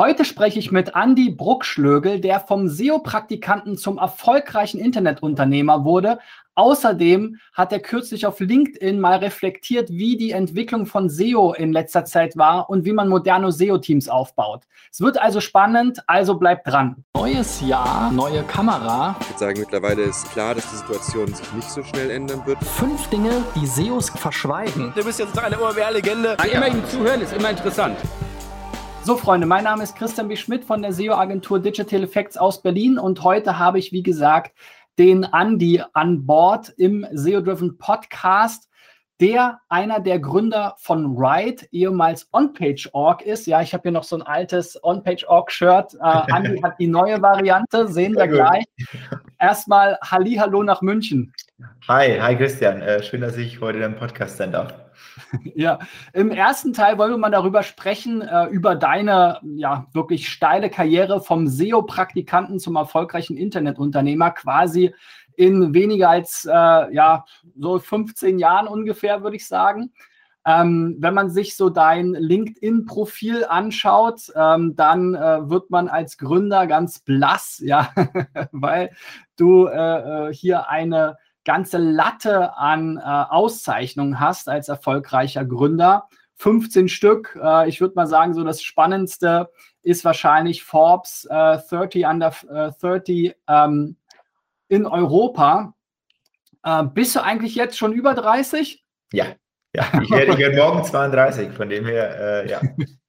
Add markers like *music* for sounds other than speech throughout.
Heute spreche ich mit Andy Bruckschlögel, der vom SEO-Praktikanten zum erfolgreichen Internetunternehmer wurde. Außerdem hat er kürzlich auf LinkedIn mal reflektiert, wie die Entwicklung von SEO in letzter Zeit war und wie man moderne SEO-Teams aufbaut. Es wird also spannend, also bleibt dran. Neues Jahr, neue Kamera. Ich würde sagen, mittlerweile ist klar, dass die Situation sich nicht so schnell ändern wird. Fünf Dinge, die SEOs verschweigen. Du bist jetzt eine OMR-Legende. Immer ihm zuhören ist immer interessant. So, Freunde, mein Name ist Christian B. Schmidt von der SEO-Agentur Digital Effects aus Berlin und heute habe ich, wie gesagt, den Andy an Bord im SEO-Driven Podcast, der einer der Gründer von Ride, ehemals OnPage.org ist. Ja, ich habe hier noch so ein altes OnPage.org-Shirt. Äh, Andy hat die neue Variante, sehen wir gleich. Erstmal Hallo nach München. Hi, hi Christian. Äh, schön, dass ich heute im Podcast sein darf. *laughs* Ja, im ersten Teil wollen wir mal darüber sprechen, äh, über deine ja wirklich steile Karriere vom SEO-Praktikanten zum erfolgreichen Internetunternehmer, quasi in weniger als äh, ja so 15 Jahren ungefähr, würde ich sagen. Ähm, wenn man sich so dein LinkedIn-Profil anschaut, ähm, dann äh, wird man als Gründer ganz blass, ja, *laughs* weil du äh, äh hier eine ganze Latte an äh, Auszeichnungen hast als erfolgreicher Gründer. 15 Stück. Äh, ich würde mal sagen, so das Spannendste ist wahrscheinlich Forbes äh, 30 under 30 äh, ähm, in Europa. Äh, bist du eigentlich jetzt schon über 30? Ja, ja. Ich werde, ich werde morgen 32, von dem her, äh, ja.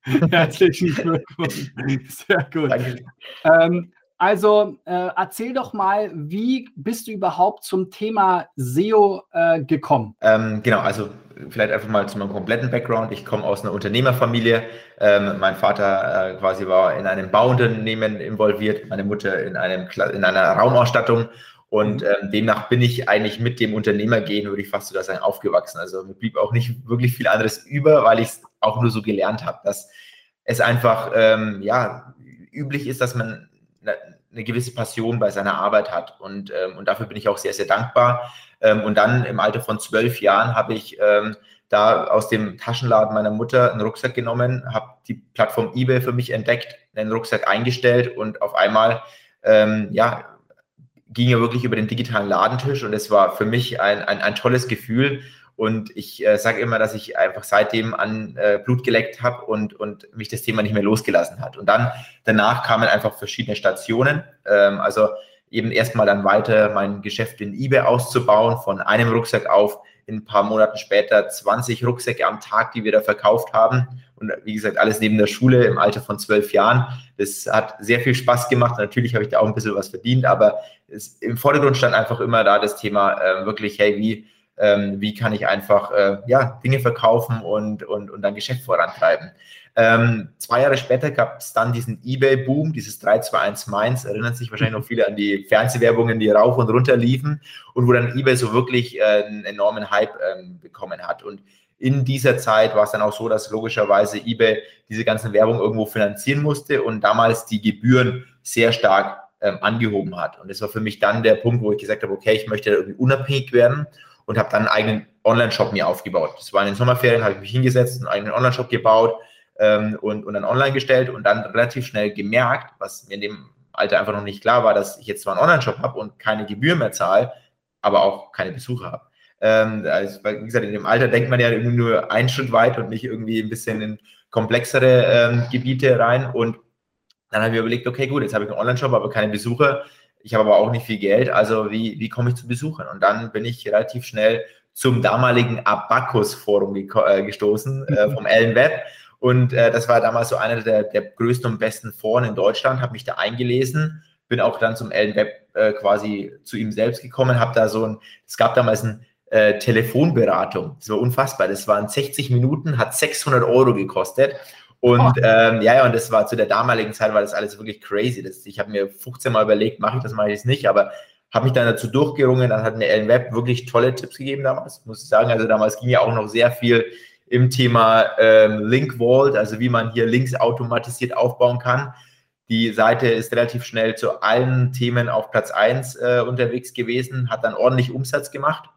*laughs* Herzlichen Glückwunsch. *laughs* Sehr gut. Danke. Ähm, also äh, erzähl doch mal, wie bist du überhaupt zum Thema SEO äh, gekommen? Ähm, genau, also vielleicht einfach mal zu meinem kompletten Background. Ich komme aus einer Unternehmerfamilie. Ähm, mein Vater äh, quasi war in einem Bauunternehmen involviert, meine Mutter in, einem, in einer Raumausstattung. Und mhm. ähm, demnach bin ich eigentlich mit dem Unternehmergehen, würde ich fast sogar sagen, aufgewachsen. Also mir blieb auch nicht wirklich viel anderes über, weil ich es auch nur so gelernt habe, dass es einfach ähm, ja, üblich ist, dass man eine gewisse Passion bei seiner Arbeit hat. Und, ähm, und dafür bin ich auch sehr, sehr dankbar. Ähm, und dann im Alter von zwölf Jahren habe ich ähm, da aus dem Taschenladen meiner Mutter einen Rucksack genommen, habe die Plattform eBay für mich entdeckt, einen Rucksack eingestellt und auf einmal, ähm, ja, ging er wirklich über den digitalen Ladentisch und es war für mich ein, ein, ein tolles Gefühl und ich äh, sage immer, dass ich einfach seitdem an äh, Blut geleckt habe und, und mich das Thema nicht mehr losgelassen hat. Und dann danach kamen einfach verschiedene Stationen. Ähm, also eben erstmal dann weiter mein Geschäft in eBay auszubauen, von einem Rucksack auf in ein paar Monaten später 20 Rucksäcke am Tag, die wir da verkauft haben. Und wie gesagt, alles neben der Schule im Alter von zwölf Jahren. Das hat sehr viel Spaß gemacht. Natürlich habe ich da auch ein bisschen was verdient, aber es, im Vordergrund stand einfach immer da das Thema äh, wirklich, hey, wie ähm, wie kann ich einfach äh, ja, Dinge verkaufen und, und, und dann Geschäft vorantreiben. Ähm, zwei Jahre später gab es dann diesen Ebay-Boom, dieses 321 Mainz, erinnern sich wahrscheinlich noch *laughs* viele an die Fernsehwerbungen, die rauf und runter liefen und wo dann Ebay so wirklich äh, einen enormen Hype ähm, bekommen hat. Und in dieser Zeit war es dann auch so, dass logischerweise eBay diese ganzen Werbung irgendwo finanzieren musste und damals die Gebühren sehr stark ähm, angehoben hat. Und das war für mich dann der Punkt, wo ich gesagt habe, okay, ich möchte irgendwie unabhängig werden und habe dann einen eigenen Online-Shop mir aufgebaut. Das war in den Sommerferien, habe ich mich hingesetzt, einen eigenen Online-Shop gebaut ähm, und, und dann online gestellt und dann relativ schnell gemerkt, was mir in dem Alter einfach noch nicht klar war, dass ich jetzt zwar einen Online-Shop habe und keine Gebühr mehr zahle, aber auch keine Besucher habe. Ähm, also, wie gesagt, in dem Alter denkt man ja irgendwie nur einen Schritt weit und nicht irgendwie ein bisschen in komplexere ähm, Gebiete rein. Und dann habe ich überlegt, okay, gut, jetzt habe ich einen Online-Shop, aber keine Besucher. Ich habe aber auch nicht viel Geld, also wie, wie komme ich zu Besuchern? Und dann bin ich relativ schnell zum damaligen Abacus-Forum äh, gestoßen äh, vom Ellen Web. Und äh, das war damals so einer der, der größten und besten Foren in Deutschland, habe mich da eingelesen, bin auch dann zum Ellen Web äh, quasi zu ihm selbst gekommen, habe da so ein, es gab damals ein äh, Telefonberatung, das war unfassbar, das waren 60 Minuten, hat 600 Euro gekostet und oh. ähm, ja, ja, und das war zu der damaligen Zeit, war das alles wirklich crazy. Das, ich habe mir 15 Mal überlegt, mache ich das, mache ich es nicht, aber habe mich dann dazu durchgerungen. Dann hat mir Ellen Web wirklich tolle Tipps gegeben damals, muss ich sagen. Also damals ging ja auch noch sehr viel im Thema ähm, Link Vault, also wie man hier Links automatisiert aufbauen kann. Die Seite ist relativ schnell zu allen Themen auf Platz 1 äh, unterwegs gewesen, hat dann ordentlich Umsatz gemacht.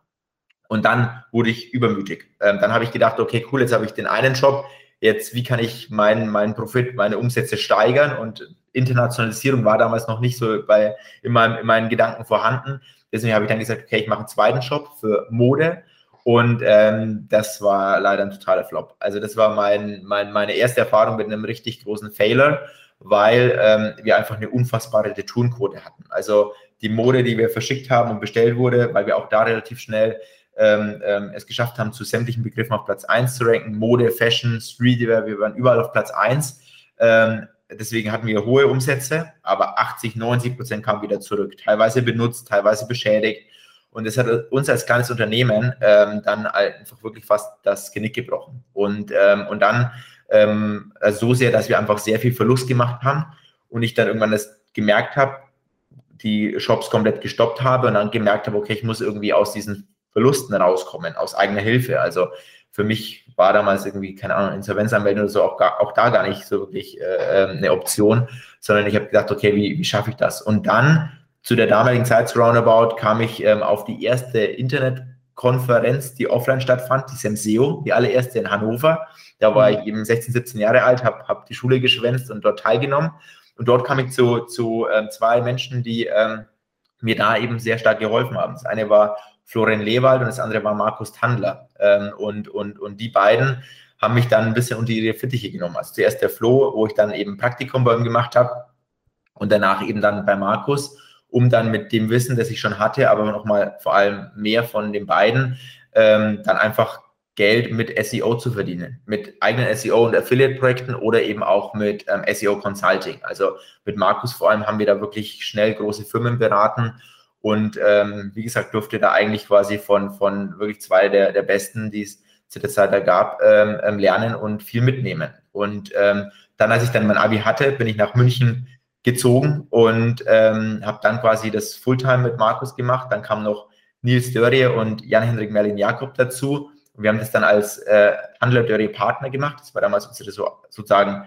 Und dann wurde ich übermütig. Ähm, dann habe ich gedacht, okay, cool, jetzt habe ich den einen Shop, jetzt, wie kann ich meinen mein Profit, meine Umsätze steigern und Internationalisierung war damals noch nicht so bei, in, meinem, in meinen Gedanken vorhanden. Deswegen habe ich dann gesagt, okay, ich mache einen zweiten Shop für Mode und ähm, das war leider ein totaler Flop. Also das war mein, mein, meine erste Erfahrung mit einem richtig großen Failer, weil ähm, wir einfach eine unfassbare Retourenquote hatten. Also die Mode, die wir verschickt haben und bestellt wurde, weil wir auch da relativ schnell ähm, ähm, es geschafft haben, zu sämtlichen Begriffen auf Platz 1 zu ranken. Mode, Fashion, Streetwear, wir waren überall auf Platz 1. Ähm, deswegen hatten wir hohe Umsätze, aber 80, 90 Prozent kamen wieder zurück. Teilweise benutzt, teilweise beschädigt. Und das hat uns als kleines Unternehmen ähm, dann einfach wirklich fast das Genick gebrochen. Und, ähm, und dann ähm, also so sehr, dass wir einfach sehr viel Verlust gemacht haben und ich dann irgendwann das gemerkt habe, die Shops komplett gestoppt habe und dann gemerkt habe, okay, ich muss irgendwie aus diesen Verlusten rauskommen, aus eigener Hilfe. Also für mich war damals irgendwie, keine Ahnung, Insolvenzanmeldung oder so auch, gar, auch da gar nicht so wirklich äh, ähm, eine Option, sondern ich habe gedacht, okay, wie, wie schaffe ich das? Und dann zu der damaligen Zeit, zu Roundabout, kam ich ähm, auf die erste Internetkonferenz, die offline stattfand, die Senseo, die allererste in Hannover. Da war ich eben 16, 17 Jahre alt, habe hab die Schule geschwänzt und dort teilgenommen. Und dort kam ich zu, zu ähm, zwei Menschen, die ähm, mir da eben sehr stark geholfen haben. Das eine war Florian Lewald und das andere war Markus Tandler. Ähm, und, und, und die beiden haben mich dann ein bisschen unter ihre Fittiche genommen. Also zuerst der Flo, wo ich dann eben Praktikum bei ihm gemacht habe und danach eben dann bei Markus, um dann mit dem Wissen, das ich schon hatte, aber nochmal vor allem mehr von den beiden, ähm, dann einfach Geld mit SEO zu verdienen, mit eigenen SEO und Affiliate-Projekten oder eben auch mit ähm, SEO Consulting. Also mit Markus vor allem haben wir da wirklich schnell große Firmen beraten und ähm, wie gesagt durfte da eigentlich quasi von, von wirklich zwei der, der Besten, die es zu der Zeit da gab, ähm, ähm, lernen und viel mitnehmen. Und ähm, dann, als ich dann mein Abi hatte, bin ich nach München gezogen und ähm, habe dann quasi das Fulltime mit Markus gemacht. Dann kam noch Nils Dörrie und Jan-Henrik Merlin-Jakob dazu. Und wir haben das dann als äh, Handler Dörrie Partner gemacht. Das war damals unsere so, sozusagen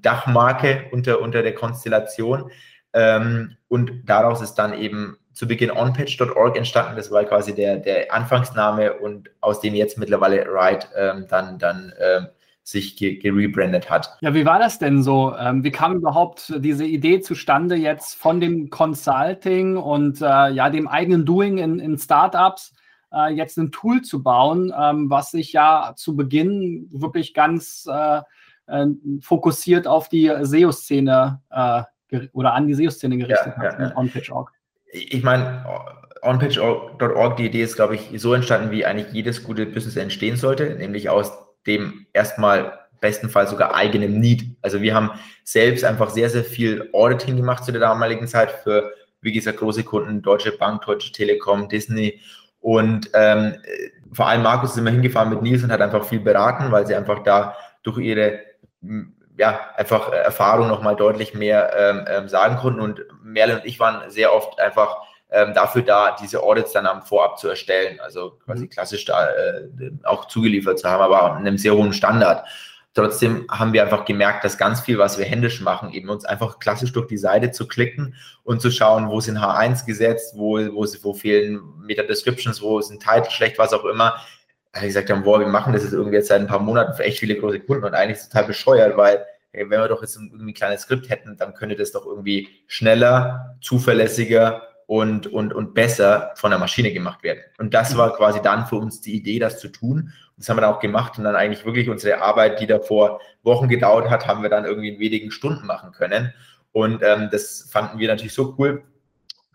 Dachmarke unter, unter der Konstellation. Ähm, und daraus ist dann eben zu Beginn onpatch.org entstanden. Das war quasi der, der Anfangsname und aus dem jetzt mittlerweile Ride ähm, dann, dann ähm, sich gerebrandet hat. Ja, wie war das denn so? Ähm, wie kam überhaupt diese Idee zustande jetzt von dem Consulting und äh, ja dem eigenen Doing in, in Startups? äh, jetzt ein Tool zu bauen, ähm, was sich ja zu Beginn wirklich ganz äh, äh, fokussiert auf die SEO-Szene äh, oder an die SEO-Szene gerichtet ja, hat ja, ja. OnPitch.org. Ich meine, OnPitch.org, die Idee ist, glaube ich, so entstanden, wie eigentlich jedes gute Business entstehen sollte, nämlich aus dem erstmal bestenfalls sogar eigenem Need. Also wir haben selbst einfach sehr, sehr viel Auditing gemacht zu der damaligen Zeit für, wie gesagt, große Kunden, Deutsche Bank, Deutsche Telekom, Disney und ähm, vor allem Markus ist immer hingefahren mit Nils und hat einfach viel beraten, weil sie einfach da durch ihre ja, einfach Erfahrung nochmal deutlich mehr ähm, ähm, sagen konnten. Und Merle und ich waren sehr oft einfach ähm, dafür da, diese Audits dann am Vorab zu erstellen. Also quasi mhm. klassisch da äh, auch zugeliefert zu haben, aber an einem sehr hohen Standard. Trotzdem haben wir einfach gemerkt, dass ganz viel, was wir händisch machen, eben uns einfach klassisch durch die Seite zu klicken und zu schauen, wo sind H1 gesetzt, wo, wo, wo fehlen Meta-Descriptions, wo ist ein Titel schlecht, was auch immer. Da ich gesagt haben, boah, wir machen das jetzt irgendwie jetzt seit ein paar Monaten für echt viele große Kunden und eigentlich total bescheuert, weil wenn wir doch jetzt irgendwie ein kleines Skript hätten, dann könnte das doch irgendwie schneller, zuverlässiger und, und, und besser von der Maschine gemacht werden. Und das war quasi dann für uns die Idee, das zu tun. Das haben wir dann auch gemacht und dann eigentlich wirklich unsere Arbeit, die davor Wochen gedauert hat, haben wir dann irgendwie in wenigen Stunden machen können. Und ähm, das fanden wir natürlich so cool,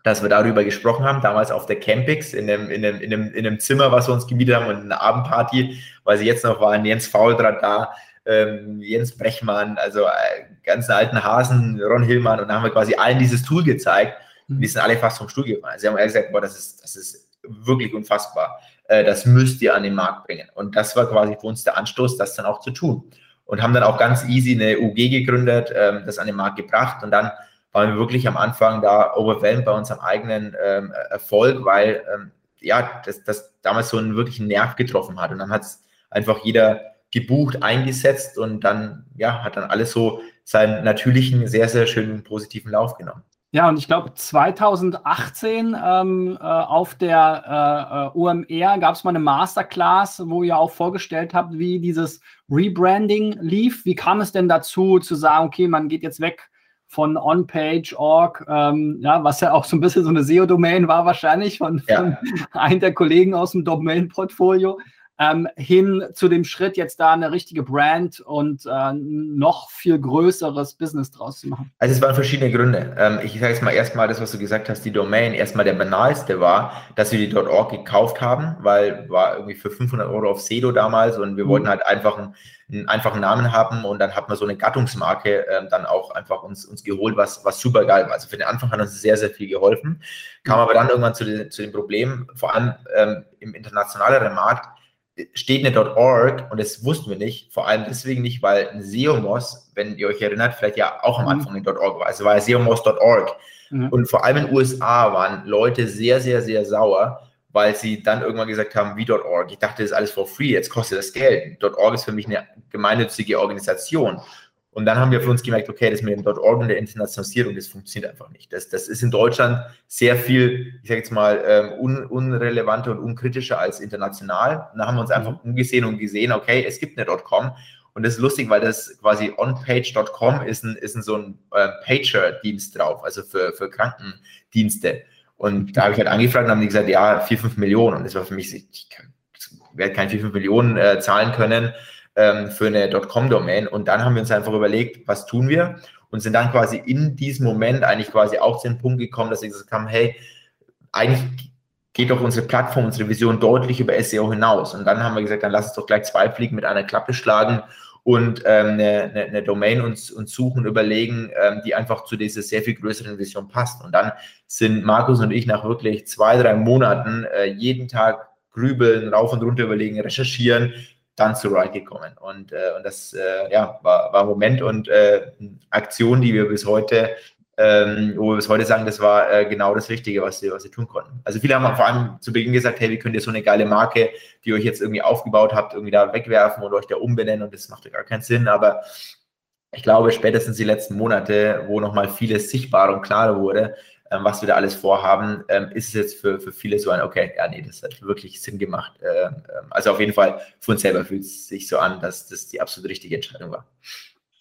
dass wir darüber gesprochen haben, damals auf der Campix in einem, in einem, in einem, in einem Zimmer, was wir uns gemietet haben und eine Abendparty, weil sie jetzt noch waren, Jens Fauldraht da, ähm, Jens Brechmann, also äh, ganzen alten Hasen, Ron Hillmann und dann haben wir quasi allen dieses Tool gezeigt Mhm. Die sind alle fast vom Stuhl gefallen. Sie haben gesagt, boah, das ist, das ist wirklich unfassbar. Äh, das müsst ihr an den Markt bringen. Und das war quasi für uns der Anstoß, das dann auch zu tun. Und haben dann auch ganz easy eine UG gegründet, ähm, das an den Markt gebracht. Und dann waren wir wirklich am Anfang da overwhelmed bei unserem eigenen ähm, Erfolg, weil ähm, ja, das, das damals so einen wirklichen Nerv getroffen hat. Und dann hat es einfach jeder gebucht, eingesetzt und dann, ja, hat dann alles so seinen natürlichen, sehr, sehr schönen positiven Lauf genommen. Ja, und ich glaube 2018 ähm, äh, auf der äh, OMR gab es mal eine Masterclass, wo ihr auch vorgestellt habt, wie dieses Rebranding lief. Wie kam es denn dazu, zu sagen, okay, man geht jetzt weg von OnPage.org, ähm, ja, was ja auch so ein bisschen so eine SEO-Domain war wahrscheinlich von, ja. von einem der Kollegen aus dem Domain-Portfolio ähm, hin zu dem Schritt, jetzt da eine richtige Brand und äh, noch viel größeres Business draus zu machen? Also es waren verschiedene Gründe. Ähm, ich sage jetzt mal erstmal das, was du gesagt hast, die Domain. Erstmal der banalste war, dass wir die .org gekauft haben, weil war irgendwie für 500 Euro auf Sedo damals und wir mhm. wollten halt einfach einen, einen, einfachen Namen haben und dann hat man so eine Gattungsmarke ähm, dann auch einfach uns, uns geholt, was, was super geil war. Also für den Anfang hat uns sehr, sehr viel geholfen. Kam aber dann irgendwann zu, den, zu dem Problem, vor allem ähm, im internationaleren Markt, steht eine .org und das wussten wir nicht, vor allem deswegen nicht, weil ein SEOMOS, wenn ihr euch erinnert, vielleicht ja auch am mhm. Anfang eine .org war, also war ja SEOMOS.org mhm. und vor allem in den USA waren Leute sehr, sehr, sehr sauer, weil sie dann irgendwann gesagt haben, wie .org. Ich dachte, das ist alles for free, jetzt kostet das Geld. .org ist für mich eine gemeinnützige Organisation und dann haben wir für uns gemerkt, okay, das mit dem .org und der Internationalisierung, das funktioniert einfach nicht. Das, das ist in Deutschland sehr viel, ich sage jetzt mal, ähm, un, unrelevanter und unkritischer als international. Und dann haben wir uns einfach mhm. umgesehen und gesehen, okay, es gibt eine .com. Und das ist lustig, weil das quasi onpage.com ist, ein, ist ein, so ein äh, Pager-Dienst drauf, also für, für Krankendienste. Und da habe ich halt angefragt und haben die gesagt, ja, 4, 5 Millionen. Und das war für mich, ich werde keine 4, 5 Millionen äh, zahlen können ähm, für eine .com-Domain. Und dann haben wir uns einfach überlegt, was tun wir? Und sind dann quasi in diesem Moment eigentlich quasi auch zu dem Punkt gekommen, dass wir gesagt haben, hey, eigentlich geht doch unsere Plattform, unsere Vision deutlich über SEO hinaus. Und dann haben wir gesagt, dann lass uns doch gleich zwei Fliegen mit einer Klappe schlagen und ähm, eine, eine, eine, Domain uns, uns suchen überlegen, ähm, die einfach zu dieser sehr viel größeren Vision passt. Und dann sind Markus und ich nach wirklich zwei, drei Monaten äh, jeden Tag grübeln, rauf und runter überlegen, recherchieren, dann zu Ride gekommen. Und, äh, und das äh, ja, war, war Moment und äh, Aktion, die wir bis heute, ähm, wo wir bis heute sagen, das war äh, genau das Richtige, was wir, was wir tun konnten. Also viele haben vor allem zu Beginn gesagt, hey, wie könnt ihr so eine geile Marke, die ihr euch jetzt irgendwie aufgebaut habt, irgendwie da wegwerfen oder euch da umbenennen und das macht ja gar keinen Sinn. Aber ich glaube, spätestens die letzten Monate, wo nochmal vieles sichtbarer und klarer wurde, ähm, was wir da alles vorhaben, ähm, ist es jetzt für, für viele so ein, okay, ja, nee, das hat wirklich Sinn gemacht. Ähm, also auf jeden Fall, für uns selber fühlt es sich so an, dass das die absolut richtige Entscheidung war.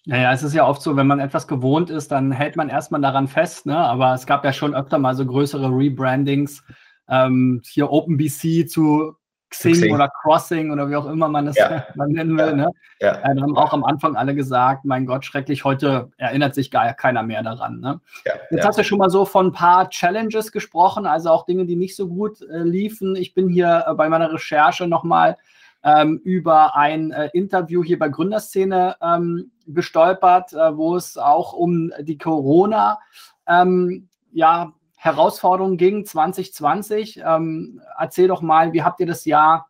Naja, es ist ja oft so, wenn man etwas gewohnt ist, dann hält man erstmal daran fest, ne? aber es gab ja schon öfter mal so größere Rebrandings, ähm, hier OpenBC zu Xing, Xing, oder Crossing oder wie auch immer man es ja. *laughs* nennen will. Ja. Ne? Ja. Äh, da haben auch am Anfang alle gesagt, mein Gott, schrecklich, heute erinnert sich gar keiner mehr daran. Ne? Jetzt hast du schon mal so von ein paar Challenges gesprochen, also auch Dinge, die nicht so gut äh, liefen. Ich bin hier äh, bei meiner Recherche nochmal ähm, über ein äh, Interview hier bei Gründerszene ähm, gestolpert, äh, wo es auch um die Corona ähm, ja, Herausforderungen ging 2020. Ähm, erzähl doch mal, wie habt ihr das Jahr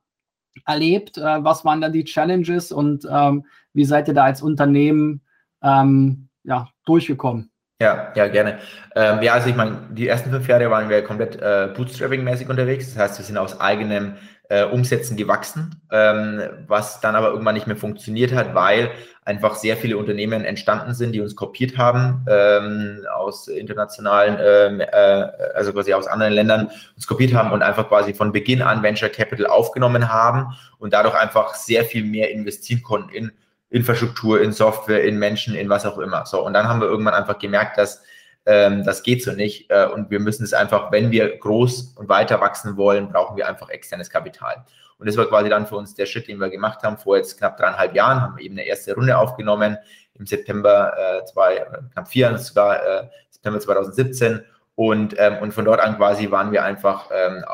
erlebt? Äh, was waren da die Challenges und ähm, wie seid ihr da als Unternehmen ähm, ja, durchgekommen? Ja, ja, gerne. Ähm, ja, also ich meine, die ersten fünf Jahre waren wir komplett äh, Bootstrapping-mäßig unterwegs. Das heißt, wir sind aus eigenem äh, Umsätzen gewachsen, ähm, was dann aber irgendwann nicht mehr funktioniert hat, weil einfach sehr viele Unternehmen entstanden sind, die uns kopiert haben ähm, aus internationalen, ähm, äh, also quasi aus anderen Ländern uns kopiert haben und einfach quasi von Beginn an Venture Capital aufgenommen haben und dadurch einfach sehr viel mehr investieren konnten in Infrastruktur, in Software, in Menschen, in was auch immer. So und dann haben wir irgendwann einfach gemerkt, dass ähm, das geht so nicht. Äh, und wir müssen es einfach, wenn wir groß und weiter wachsen wollen, brauchen wir einfach externes Kapital. Und das war quasi dann für uns der Schritt, den wir gemacht haben. Vor jetzt knapp dreieinhalb Jahren haben wir eben eine erste Runde aufgenommen im September äh, zwei, äh, knapp vier, sogar äh, September 2017. Und, ähm, und von dort an quasi waren wir einfach ähm,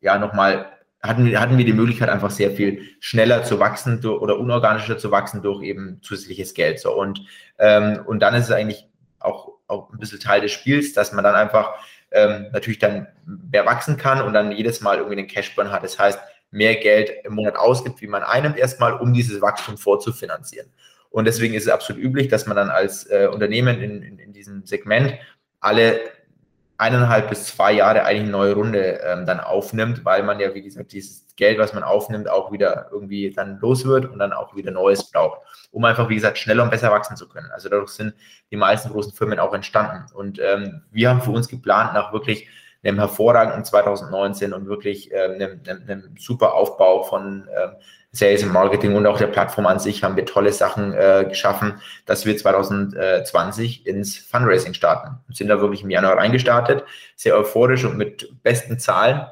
ja nochmal hatten, hatten wir die Möglichkeit, einfach sehr viel schneller zu wachsen oder unorganischer zu wachsen durch eben zusätzliches Geld. So. Und, ähm, und dann ist es eigentlich auch auch ein bisschen Teil des Spiels, dass man dann einfach ähm, natürlich dann mehr wachsen kann und dann jedes Mal irgendwie einen Cashburn hat. Das heißt, mehr Geld im Monat ausgibt, wie man einnimmt, erstmal, um dieses Wachstum vorzufinanzieren. Und deswegen ist es absolut üblich, dass man dann als äh, Unternehmen in, in, in diesem Segment alle eineinhalb bis zwei Jahre eigentlich eine neue Runde ähm, dann aufnimmt, weil man ja, wie gesagt, dieses Geld, was man aufnimmt, auch wieder irgendwie dann los wird und dann auch wieder Neues braucht, um einfach, wie gesagt, schneller und besser wachsen zu können. Also dadurch sind die meisten großen Firmen auch entstanden. Und ähm, wir haben für uns geplant, nach wirklich einem hervorragenden 2019 und wirklich ähm, einem, einem, super Aufbau von ähm, Sales und Marketing und auch der Plattform an sich haben wir tolle Sachen äh, geschaffen, dass wir 2020 ins Fundraising starten und sind da wirklich im Januar reingestartet, sehr euphorisch und mit besten Zahlen.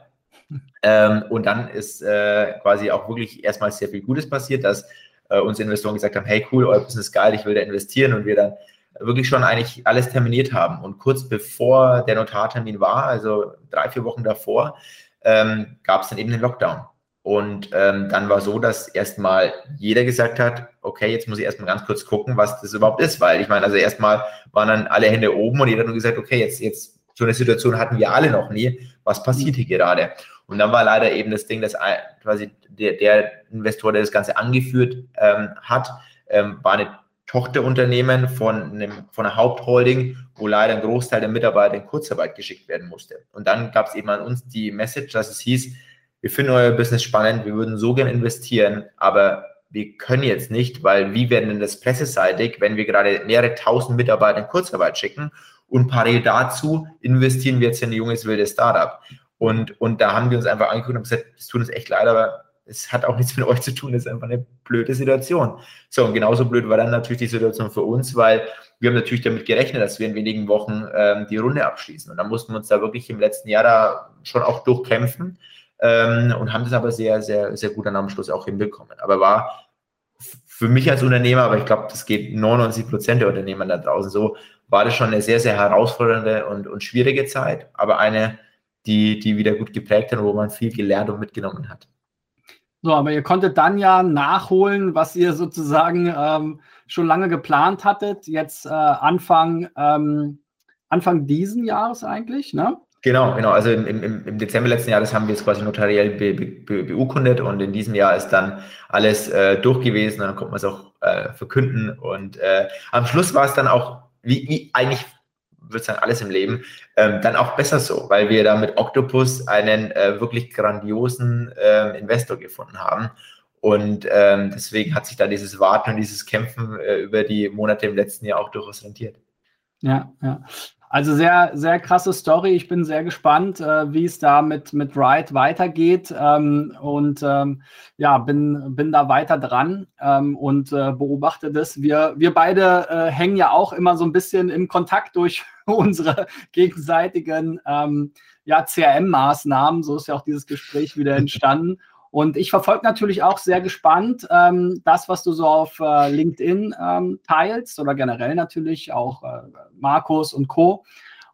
Ähm, und dann ist äh, quasi auch wirklich erstmal sehr viel Gutes passiert, dass äh, uns Investoren gesagt haben, hey cool, euer Business ist geil, ich will da investieren und wir dann wirklich schon eigentlich alles terminiert haben. Und kurz bevor der Notartermin war, also drei, vier Wochen davor, ähm, gab es dann eben den Lockdown. Und ähm, dann war so, dass erstmal jeder gesagt hat, okay, jetzt muss ich erstmal ganz kurz gucken, was das überhaupt ist, weil ich meine, also erstmal waren dann alle Hände oben und jeder hat nur gesagt, okay, jetzt, jetzt so eine Situation hatten wir alle noch nie, was passiert hier gerade? Und dann war leider eben das Ding, dass quasi der, der Investor, der das Ganze angeführt ähm, hat, ähm, war eine Tochterunternehmen von, einem, von einer Hauptholding, wo leider ein Großteil der Mitarbeiter in Kurzarbeit geschickt werden musste. Und dann gab es eben an uns die Message, dass es hieß, wir finden euer Business spannend, wir würden so gern investieren, aber wir können jetzt nicht, weil wie werden denn das presseseitig, wenn wir gerade mehrere tausend Mitarbeiter in Kurzarbeit schicken und parallel dazu investieren wir jetzt in ein junges, wildes Startup. Und, und da haben wir uns einfach angeguckt und gesagt, es tut uns echt leid, aber es hat auch nichts mit euch zu tun, es ist einfach eine blöde Situation. So, und genauso blöd war dann natürlich die Situation für uns, weil wir haben natürlich damit gerechnet, dass wir in wenigen Wochen ähm, die Runde abschließen. Und dann mussten wir uns da wirklich im letzten Jahr da schon auch durchkämpfen ähm, und haben das aber sehr, sehr, sehr gut dann am Schluss auch hinbekommen. Aber war für mich als Unternehmer, aber ich glaube, das geht 99 Prozent der Unternehmer da draußen so, war das schon eine sehr, sehr herausfordernde und, und schwierige Zeit, aber eine, die, die wieder gut geprägt hat und wo man viel gelernt und mitgenommen hat. So, aber ihr konntet dann ja nachholen, was ihr sozusagen ähm, schon lange geplant hattet, jetzt äh, Anfang, ähm, Anfang diesen Jahres eigentlich, ne? Genau, genau. Also im, im, im Dezember letzten Jahres haben wir es quasi notariell be, be, beurkundet und in diesem Jahr ist dann alles äh, durch gewesen dann konnte man es auch äh, verkünden. Und äh, am Schluss war es dann auch, wie, wie eigentlich würde sagen, alles im Leben, ähm, dann auch besser so, weil wir da mit Octopus einen äh, wirklich grandiosen äh, Investor gefunden haben. Und ähm, deswegen hat sich da dieses Warten und dieses Kämpfen äh, über die Monate im letzten Jahr auch durchaus rentiert. Ja, ja. Also sehr, sehr krasse Story. Ich bin sehr gespannt, äh, wie es da mit, mit Ride weitergeht. Ähm, und ähm, ja, bin, bin da weiter dran ähm, und äh, beobachte das. Wir, wir beide äh, hängen ja auch immer so ein bisschen im Kontakt durch *laughs* unsere gegenseitigen ähm, ja, CRM-Maßnahmen. So ist ja auch dieses Gespräch wieder entstanden. Und ich verfolge natürlich auch sehr gespannt ähm, das, was du so auf äh, LinkedIn ähm, teilst oder generell natürlich auch äh, Markus und Co.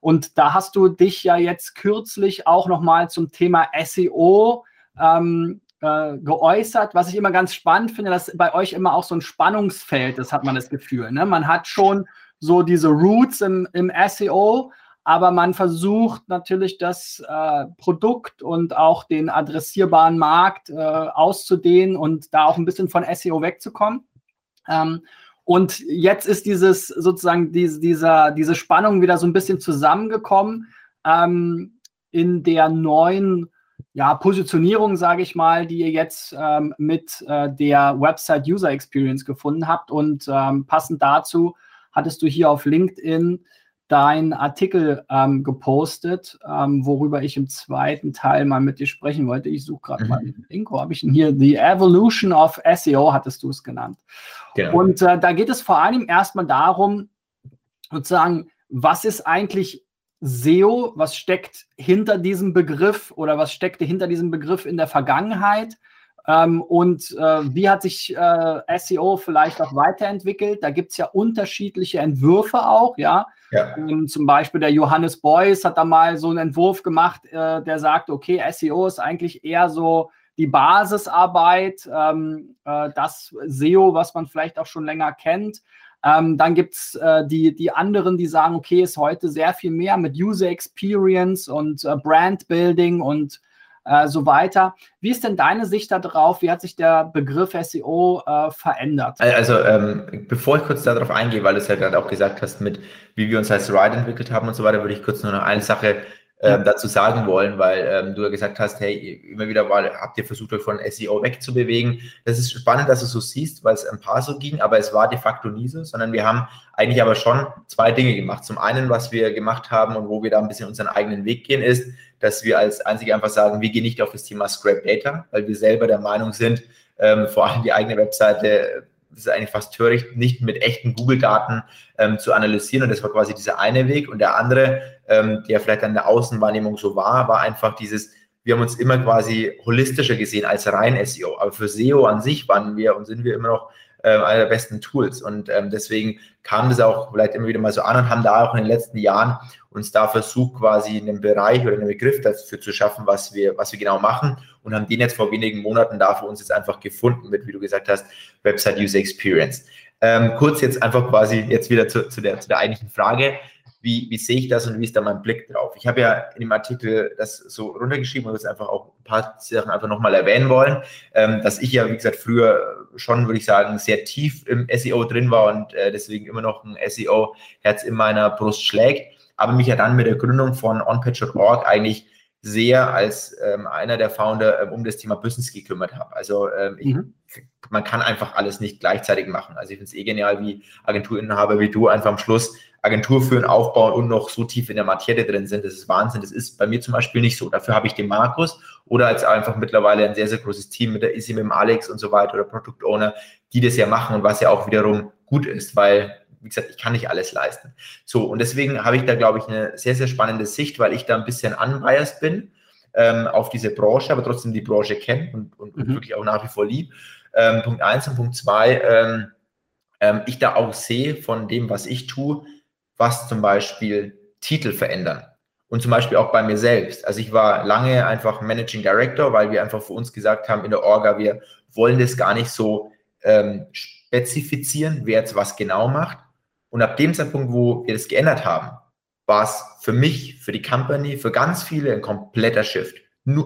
Und da hast du dich ja jetzt kürzlich auch nochmal zum Thema SEO ähm, äh, geäußert, was ich immer ganz spannend finde, dass bei euch immer auch so ein Spannungsfeld ist, hat man das Gefühl. Ne? Man hat schon so diese Roots im, im SEO, aber man versucht natürlich das äh, Produkt und auch den adressierbaren Markt äh, auszudehnen und da auch ein bisschen von SEO wegzukommen. Ähm, und jetzt ist dieses sozusagen diese, dieser, diese Spannung wieder so ein bisschen zusammengekommen ähm, in der neuen ja, Positionierung, sage ich mal, die ihr jetzt ähm, mit äh, der Website User Experience gefunden habt. Und ähm, passend dazu hattest du hier auf LinkedIn deinen Artikel ähm, gepostet, ähm, worüber ich im zweiten Teil mal mit dir sprechen wollte. Ich suche gerade mhm. mal den Link. Wo habe ich ihn hier? The Evolution of SEO hattest du es genannt. Genau. Und äh, da geht es vor allem erstmal darum, sozusagen, was ist eigentlich SEO? Was steckt hinter diesem Begriff oder was steckte hinter diesem Begriff in der Vergangenheit? Ähm, und äh, wie hat sich äh, SEO vielleicht auch weiterentwickelt? Da gibt es ja unterschiedliche Entwürfe auch, ja. ja. Ähm, zum Beispiel der Johannes Beuys hat da mal so einen Entwurf gemacht, äh, der sagt, okay, SEO ist eigentlich eher so die Basisarbeit, ähm, äh, das SEO, was man vielleicht auch schon länger kennt. Ähm, dann gibt es äh, die, die anderen, die sagen, okay, ist heute sehr viel mehr mit User Experience und äh, Brand Building und äh, so weiter. Wie ist denn deine Sicht darauf? Wie hat sich der Begriff SEO äh, verändert? Also, ähm, bevor ich kurz darauf eingehe, weil du es ja gerade auch gesagt hast, mit wie wir uns als Ride entwickelt haben und so weiter, würde ich kurz nur noch eine Sache ähm, dazu sagen wollen, weil ähm, du ja gesagt hast, hey, immer wieder mal habt ihr versucht, euch von SEO wegzubewegen. Das ist spannend, dass du so siehst, weil es ein paar so ging, aber es war de facto nie so, sondern wir haben eigentlich aber schon zwei Dinge gemacht. Zum einen, was wir gemacht haben und wo wir da ein bisschen unseren eigenen Weg gehen, ist, dass wir als einzige einfach sagen, wir gehen nicht auf das Thema Scrap Data, weil wir selber der Meinung sind, ähm, vor allem die eigene Webseite das ist eigentlich fast töricht, nicht mit echten Google-Daten ähm, zu analysieren. Und das war quasi dieser eine Weg. Und der andere, ähm, der vielleicht an der Außenwahrnehmung so war, war einfach dieses, wir haben uns immer quasi holistischer gesehen als rein SEO. Aber für SEO an sich waren wir und sind wir immer noch äh, einer der besten Tools. Und ähm, deswegen kam das auch vielleicht immer wieder mal so an und haben da auch in den letzten Jahren uns da versucht, quasi einen Bereich oder einen Begriff dafür zu schaffen, was wir, was wir genau machen und haben den jetzt vor wenigen Monaten da für uns jetzt einfach gefunden mit, wie du gesagt hast, Website User Experience. Ähm, kurz jetzt einfach quasi jetzt wieder zu, zu, der, zu der eigentlichen Frage. Wie, wie sehe ich das und wie ist da mein Blick drauf? Ich habe ja in dem Artikel das so runtergeschrieben und jetzt einfach auch ein paar Sachen einfach nochmal erwähnen wollen, ähm, dass ich ja, wie gesagt, früher schon, würde ich sagen, sehr tief im SEO drin war und äh, deswegen immer noch ein SEO-Herz in meiner Brust schlägt aber mich ja dann mit der Gründung von onpatch.org eigentlich sehr als ähm, einer der Founder ähm, um das Thema Business gekümmert habe. Also ähm, ich, mhm. man kann einfach alles nicht gleichzeitig machen. Also ich finde es eh genial, wie Agenturinhaber wie du einfach am Schluss Agentur führen, aufbauen und noch so tief in der Materie drin sind. Das ist Wahnsinn. Das ist bei mir zum Beispiel nicht so. Dafür habe ich den Markus oder als einfach mittlerweile ein sehr, sehr großes Team mit der Isi, mit dem Alex und so weiter oder Product Owner, die das ja machen und was ja auch wiederum gut ist, weil wie gesagt, ich kann nicht alles leisten. So, und deswegen habe ich da, glaube ich, eine sehr, sehr spannende Sicht, weil ich da ein bisschen unbiased bin ähm, auf diese Branche, aber trotzdem die Branche kenne und, und, mhm. wirklich auch nach wie vor lieb. Ähm, Punkt eins und Punkt zwei, ähm, ähm, ich da auch sehe von dem, was ich tue, was zum Beispiel Titel verändern. Und zum Beispiel auch bei mir selbst. Also ich war lange einfach Managing Director, weil wir einfach für uns gesagt haben in der Orga, wir wollen das gar nicht so ähm, spezifizieren, wer jetzt was genau macht, und ab dem Zeitpunkt, wo wir das geändert haben, war es für mich, für die Company, für ganz viele ein kompletter Shift.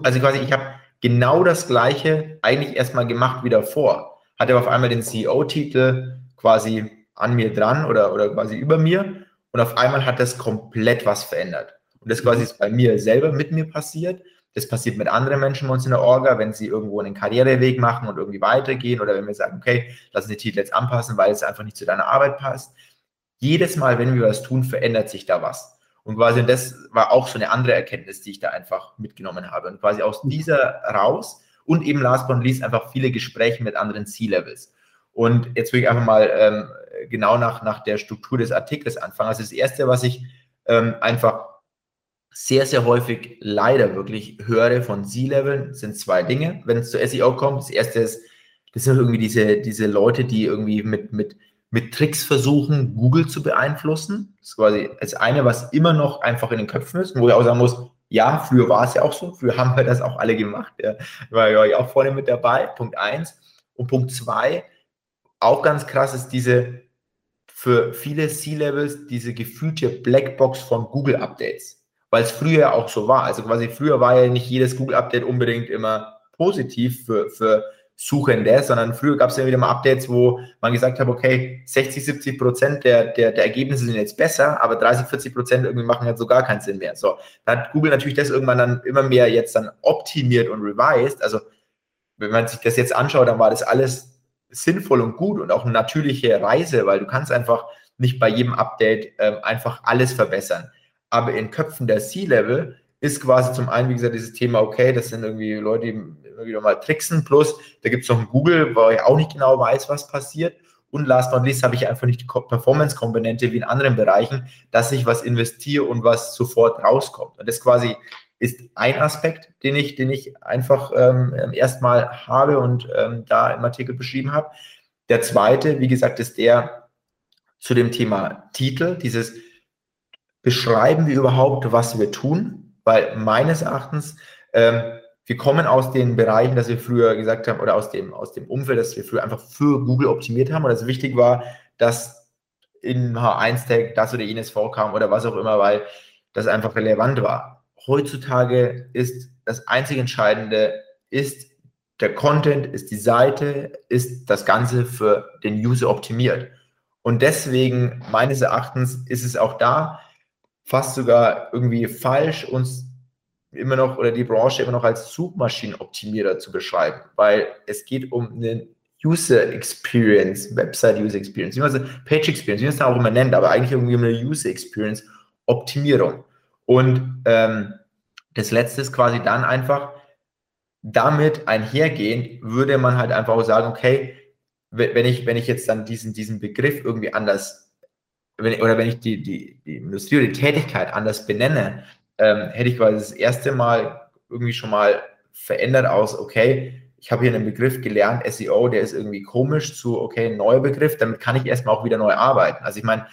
Also quasi, ich habe genau das Gleiche eigentlich erstmal gemacht wie davor. Hatte auf einmal den CEO-Titel quasi an mir dran oder, oder quasi über mir und auf einmal hat das komplett was verändert. Und das quasi ist bei mir selber mit mir passiert. Das passiert mit anderen Menschen bei uns in der Orga, wenn sie irgendwo einen Karriereweg machen und irgendwie weitergehen oder wenn wir sagen, okay, lass uns den Titel jetzt anpassen, weil es einfach nicht zu deiner Arbeit passt jedes Mal, wenn wir was tun, verändert sich da was. Und quasi das war auch so eine andere Erkenntnis, die ich da einfach mitgenommen habe. Und quasi aus dieser raus und eben last but not least einfach viele Gespräche mit anderen C-Levels. Und jetzt will ich einfach mal ähm, genau nach, nach der Struktur des Artikels anfangen. Also das Erste, was ich ähm, einfach sehr, sehr häufig leider wirklich höre von C-Leveln, sind zwei Dinge, wenn es zu SEO kommt. Das Erste ist, das sind irgendwie diese, diese Leute, die irgendwie mit, mit mit Tricks versuchen, Google zu beeinflussen. Das ist quasi das eine, was immer noch einfach in den Köpfen ist, wo ich auch sagen muss, ja, früher war es ja auch so, früher haben wir das auch alle gemacht. Ja. War ja auch vorne mit dabei, Punkt eins. Und Punkt zwei, auch ganz krass ist diese für viele C-Levels diese gefühlte Blackbox von Google-Updates. Weil es früher auch so war. Also quasi früher war ja nicht jedes Google-Update unbedingt immer positiv für, für Suchende, sondern früher gab es ja wieder mal Updates, wo man gesagt hat, okay, 60, 70 Prozent der, der, der Ergebnisse sind jetzt besser, aber 30, 40 Prozent irgendwie machen jetzt so gar keinen Sinn mehr. So, da hat Google natürlich das irgendwann dann immer mehr jetzt dann optimiert und revised. Also, wenn man sich das jetzt anschaut, dann war das alles sinnvoll und gut und auch eine natürliche Reise, weil du kannst einfach nicht bei jedem Update ähm, einfach alles verbessern. Aber in Köpfen der C-Level ist quasi zum einen, wie gesagt, dieses Thema, okay, das sind irgendwie Leute, die immer wieder mal tricksen, plus da gibt es noch ein Google, wo ich auch nicht genau weiß, was passiert. Und last but not least habe ich einfach nicht die Performance-Komponente wie in anderen Bereichen, dass ich was investiere und was sofort rauskommt. Und das quasi ist ein Aspekt, den ich, den ich einfach ähm, erstmal habe und ähm, da im Artikel beschrieben habe. Der zweite, wie gesagt, ist der zu dem Thema Titel, dieses beschreiben wir überhaupt, was wir tun, weil meines Erachtens, ähm, wir kommen aus den Bereichen, dass wir früher gesagt haben, oder aus dem, aus dem Umfeld, dass wir früher einfach für Google optimiert haben und es wichtig war, dass in H1-Tag das oder jenes vorkam oder was auch immer, weil das einfach relevant war. heutzutage ist das einzig Entscheidende, ist der Content, ist die Seite, ist das Ganze für den User optimiert. Und deswegen, meines Erachtens, ist es auch da fast sogar irgendwie falsch, uns immer noch oder die Branche immer noch als Suchmaschinenoptimierer zu beschreiben, weil es geht um eine User Experience, Website User Experience, wie man es, Page Experience, wie man es auch immer nennt, aber eigentlich irgendwie um eine User Experience Optimierung. Und ähm, das letzte ist quasi dann einfach, damit einhergehend würde man halt einfach auch sagen, okay, wenn ich, wenn ich jetzt dann diesen, diesen Begriff irgendwie anders, wenn oder wenn ich die, die, die Industrie oder die Tätigkeit anders benenne, ähm, hätte ich quasi das erste Mal irgendwie schon mal verändert aus, okay, ich habe hier einen Begriff gelernt, SEO, der ist irgendwie komisch zu, okay, neuer Begriff, damit kann ich erstmal auch wieder neu arbeiten. Also ich meine,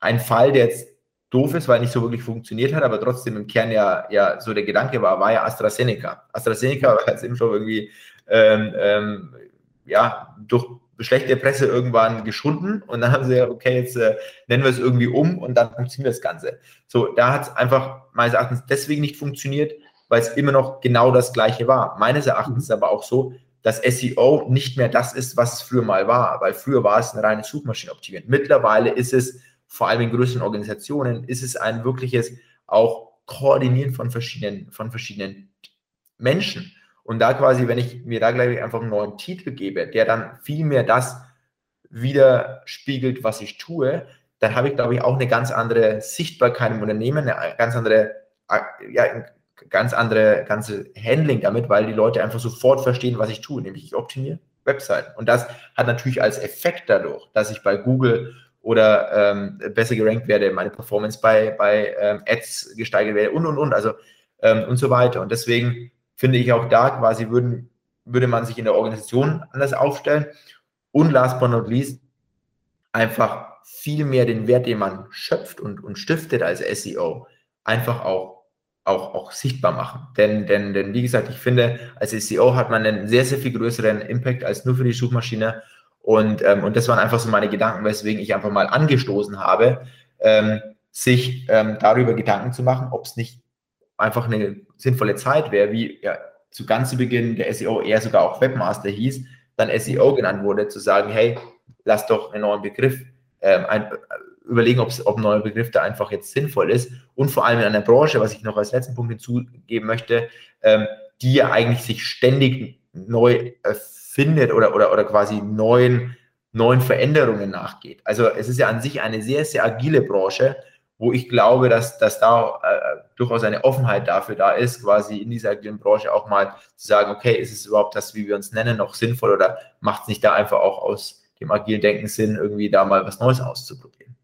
ein Fall, der jetzt doof ist, weil nicht so wirklich funktioniert hat, aber trotzdem im Kern ja, ja so der Gedanke war, war ja AstraZeneca. AstraZeneca war jetzt eben schon irgendwie ähm, ähm, ja, durch schlechte Presse irgendwann geschunden und dann haben sie ja, okay, jetzt äh, nennen wir es irgendwie um und dann funktioniert das Ganze. So, da hat es einfach meines Erachtens deswegen nicht funktioniert, weil es immer noch genau das Gleiche war. Meines Erachtens ist aber auch so, dass SEO nicht mehr das ist, was es früher mal war, weil früher war es eine reine Suchmaschinenoptimierung. Mittlerweile ist es vor allem in größeren Organisationen, ist es ein wirkliches auch Koordinieren von verschiedenen, von verschiedenen Menschen. Und da quasi, wenn ich mir da gleich einfach einen neuen Titel gebe, der dann viel mehr das widerspiegelt, was ich tue, dann habe ich, glaube ich, auch eine ganz andere Sichtbarkeit im Unternehmen, eine ganz andere, ja, ganz andere ganze Handling damit, weil die Leute einfach sofort verstehen, was ich tue, nämlich ich optimiere Webseiten. Und das hat natürlich als Effekt dadurch, dass ich bei Google oder ähm, besser gerankt werde, meine Performance bei, bei ähm, Ads gesteigert werde und, und, und, also ähm, und so weiter. Und deswegen finde ich auch da quasi würden, würde man sich in der Organisation anders aufstellen. Und last but not least, einfach viel mehr den Wert, den man schöpft und, und stiftet als SEO, einfach auch, auch, auch sichtbar machen. Denn, denn, denn, wie gesagt, ich finde, als SEO hat man einen sehr, sehr viel größeren Impact als nur für die Suchmaschine. Und, ähm, und das waren einfach so meine Gedanken, weswegen ich einfach mal angestoßen habe, ähm, sich ähm, darüber Gedanken zu machen, ob es nicht einfach eine sinnvolle Zeit wäre, wie ja, zu ganz zu Beginn der SEO eher sogar auch Webmaster hieß, dann SEO genannt wurde, zu sagen, hey, lass doch einen neuen Begriff ähm, ein, überlegen, ob ein neuer Begriff da einfach jetzt sinnvoll ist. Und vor allem in einer Branche, was ich noch als letzten Punkt hinzugeben möchte, ähm, die ja eigentlich sich ständig neu findet oder, oder, oder quasi neuen, neuen Veränderungen nachgeht. Also es ist ja an sich eine sehr, sehr agile Branche, wo ich glaube, dass, dass da äh, durchaus eine Offenheit dafür da ist, quasi in dieser agilen Branche auch mal zu sagen, okay, ist es überhaupt das, wie wir uns nennen, noch sinnvoll oder macht es nicht da einfach auch aus dem agilen Denken Sinn, irgendwie da mal was Neues auszuprobieren?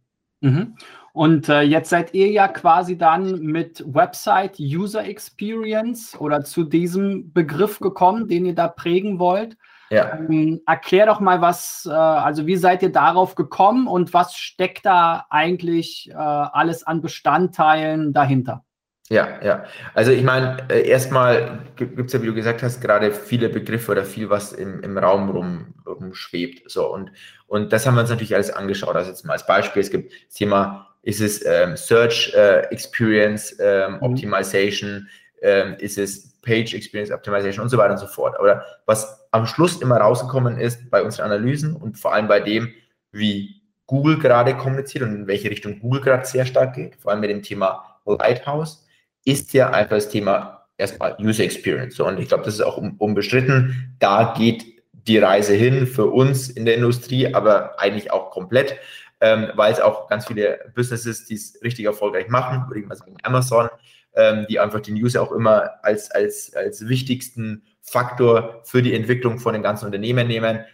Mhm. Und äh, jetzt seid ihr ja quasi dann mit Website User Experience oder zu diesem Begriff gekommen, den ihr da prägen wollt. Ja. Ähm, erklär doch mal, was, äh, also wie seid ihr darauf gekommen und was steckt da eigentlich äh, alles an Bestandteilen dahinter? Ja, ja. Also ich meine, äh, erstmal gibt es ja, wie du gesagt hast, gerade viele Begriffe oder viel, was im, im Raum rum, rumschwebt. So, und, und das haben wir uns natürlich alles angeschaut. Also jetzt mal als Beispiel, es gibt das Thema, ist es ähm, Search äh, Experience ähm, mhm. Optimization, ähm, ist es Page Experience Optimization und so weiter und so fort. Aber was am Schluss immer rausgekommen ist bei unseren Analysen und vor allem bei dem, wie Google gerade kommuniziert und in welche Richtung Google gerade sehr stark geht, vor allem mit dem Thema Lighthouse, ist ja einfach das Thema erstmal User Experience. Und ich glaube, das ist auch unbestritten. Da geht die Reise hin für uns in der Industrie, aber eigentlich auch komplett, ähm, weil es auch ganz viele Businesses, die es richtig erfolgreich machen, würde ich mal sagen, Amazon, ähm, die einfach den User auch immer als, als, als wichtigsten Faktor für die Entwicklung von den ganzen Unternehmen nehmen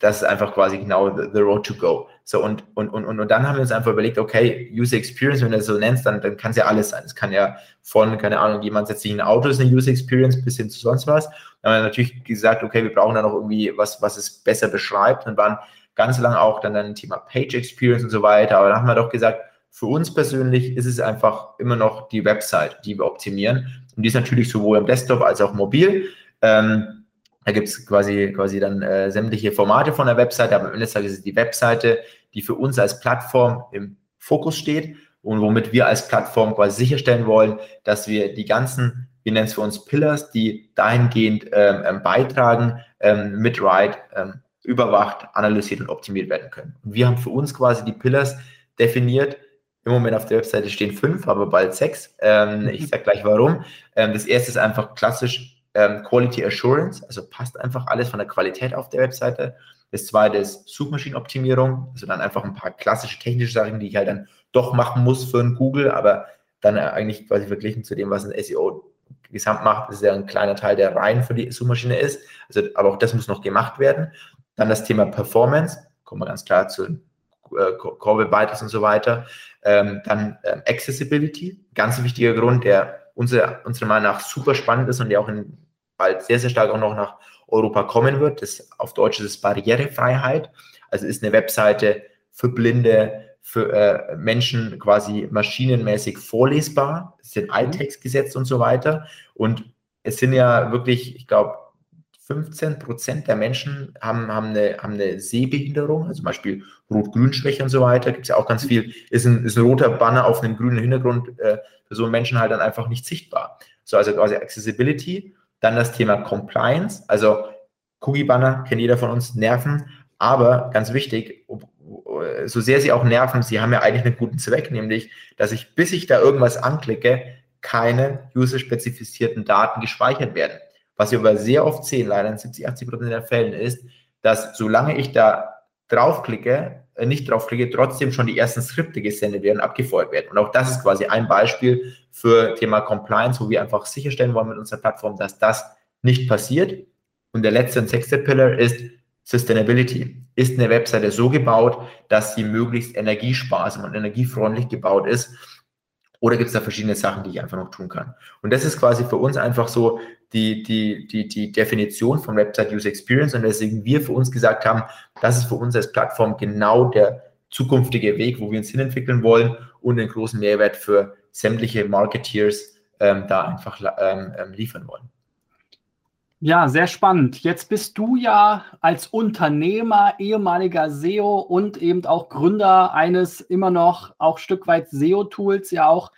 das ist einfach quasi genau the, the road to go. So, und, und, und, und dann haben wir uns einfach überlegt, okay, User Experience, wenn du das so nennst, dann, dann kann es ja alles sein. Es kann ja von, keine Ahnung, jemand setzt sich in ein Auto, ist eine User Experience, bis hin zu sonst was. Dann haben wir natürlich gesagt, okay, wir brauchen da noch irgendwie was, was es besser beschreibt und waren ganz lange auch dann ein Thema Page Experience und so weiter. Aber dann haben wir doch gesagt, für uns persönlich ist es einfach immer noch die Website, die wir optimieren. Und die ist natürlich sowohl im Desktop als auch mobil. Ähm, da gibt es quasi, quasi dann äh, sämtliche Formate von der Webseite, aber am Ende ist es die Webseite, die für uns als Plattform im Fokus steht, und womit wir als Plattform quasi sicherstellen wollen, dass wir die ganzen, wir nennen es für uns Pillars, die dahingehend ähm, ähm beitragen, ähm, mit Ride ähm, überwacht, analysiert und optimiert werden können. Und wir haben für uns quasi die Pillars definiert. Im Moment auf der Webseite stehen fünf, aber bald sechs. Ähm, ich sage gleich warum. Ähm, das erste ist einfach klassisch ähm, Quality Assurance, also passt einfach alles von der Qualität auf der Webseite. Das zweite ist Suchmaschinenoptimierung, also dann einfach ein paar klassische technische Sachen, die ich halt dann doch machen muss für ein Google, aber dann eigentlich quasi verglichen zu dem, was ein SEO gesamt macht, ist ja ein kleiner Teil, der rein für die Suchmaschine ist. Also, aber auch das muss noch gemacht werden. Dann das Thema Performance, kommen wir ganz klar zu äh, Core Vitals und so weiter. Ähm, dann ähm, Accessibility, ganz wichtiger Grund, der unsere, unserer Meinung nach super spannend ist und der auch in, bald sehr, sehr stark auch noch nach Europa kommen wird. Das, auf Deutsch ist es Barrierefreiheit. Also ist eine Webseite für Blinde, für äh, Menschen quasi maschinenmäßig vorlesbar. Es sind mhm. Alttext gesetzt und so weiter. Und es sind ja wirklich, ich glaube, 15 Prozent der Menschen haben, haben, eine, haben eine Sehbehinderung, also zum Beispiel Rot-Grün-Schwäche und so weiter. Gibt es ja auch ganz viel. Ist ein, ist ein roter Banner auf einem grünen Hintergrund äh, für so Menschen halt dann einfach nicht sichtbar. So, also quasi Accessibility. Dann das Thema Compliance. Also Cookie-Banner kennt jeder von uns, nerven. Aber ganz wichtig, so sehr sie auch nerven, sie haben ja eigentlich einen guten Zweck, nämlich, dass ich, bis ich da irgendwas anklicke, keine user-spezifizierten Daten gespeichert werden. Was wir aber sehr oft sehen, leider in 70, 80 Prozent der Fällen, ist, dass solange ich da draufklicke, äh, nicht draufklicke, trotzdem schon die ersten Skripte gesendet werden, abgefeuert werden. Und auch das ist quasi ein Beispiel für Thema Compliance, wo wir einfach sicherstellen wollen mit unserer Plattform, dass das nicht passiert. Und der letzte und sechste Pillar ist Sustainability. Ist eine Webseite so gebaut, dass sie möglichst energiesparsam und energiefreundlich gebaut ist? Oder gibt es da verschiedene Sachen, die ich einfach noch tun kann? Und das ist quasi für uns einfach so die, die, die, die Definition von Website User Experience und deswegen wir für uns gesagt haben, das ist für uns als Plattform genau der zukünftige Weg, wo wir uns hinentwickeln wollen und einen großen Mehrwert für sämtliche Marketeers ähm, da einfach ähm, ähm liefern wollen. Ja, sehr spannend. Jetzt bist du ja als Unternehmer, ehemaliger SEO und eben auch Gründer eines immer noch auch Stück weit SEO-Tools ja auch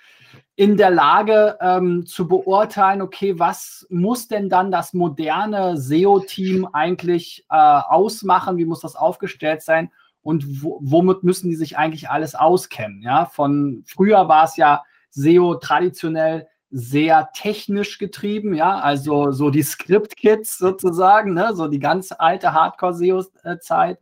in der Lage ähm, zu beurteilen, okay, was muss denn dann das moderne SEO-Team eigentlich äh, ausmachen? Wie muss das aufgestellt sein? Und womit müssen die sich eigentlich alles auskennen? Ja, von früher war es ja SEO traditionell sehr technisch getrieben, ja, also so die Script-Kits sozusagen, ne, so die ganz alte Hardcore-SEO-Zeit.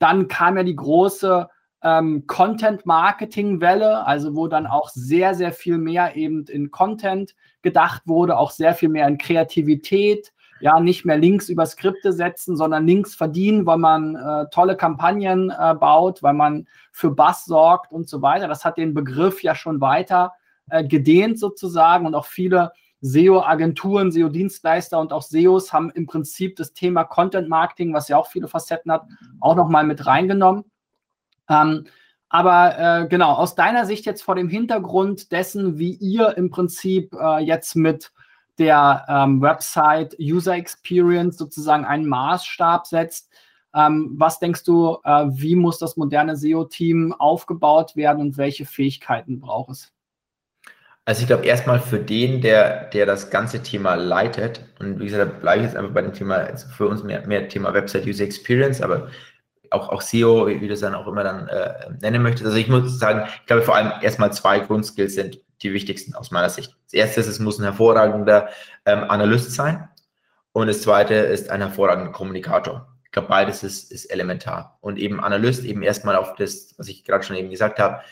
Dann kam ja die große ähm, Content-Marketing-Welle, also wo dann auch sehr, sehr viel mehr eben in Content gedacht wurde, auch sehr viel mehr in Kreativität, ja, nicht mehr Links über Skripte setzen, sondern Links verdienen, weil man äh, tolle Kampagnen äh, baut, weil man für Bass sorgt und so weiter. Das hat den Begriff ja schon weiter äh, gedehnt sozusagen und auch viele SEO-Agenturen, SEO-Dienstleister und auch SEOs haben im Prinzip das Thema Content Marketing, was ja auch viele Facetten hat, auch nochmal mit reingenommen. Ähm, aber äh, genau, aus deiner Sicht jetzt vor dem Hintergrund dessen, wie ihr im Prinzip äh, jetzt mit der ähm, Website User Experience sozusagen einen Maßstab setzt, ähm, was denkst du, äh, wie muss das moderne SEO-Team aufgebaut werden und welche Fähigkeiten braucht es? Also ich glaube erstmal für den, der, der das ganze Thema leitet, und wie gesagt, da bleibe ich jetzt einfach bei dem Thema, also für uns mehr, mehr Thema Website User Experience, aber auch, auch SEO, wie, du es dann auch immer dann äh, nennen möchtest. Also ich muss sagen, ich glaube vor allem erstmal zwei Grundskills sind die wichtigsten aus meiner Sicht. Das erste ist, es muss ein hervorragender ähm, Analyst sein und das zweite ist ein hervorragender Kommunikator. Ich glaube, beides ist, ist elementar. Und eben Analyst eben erstmal auf das, was ich gerade schon eben gesagt habe,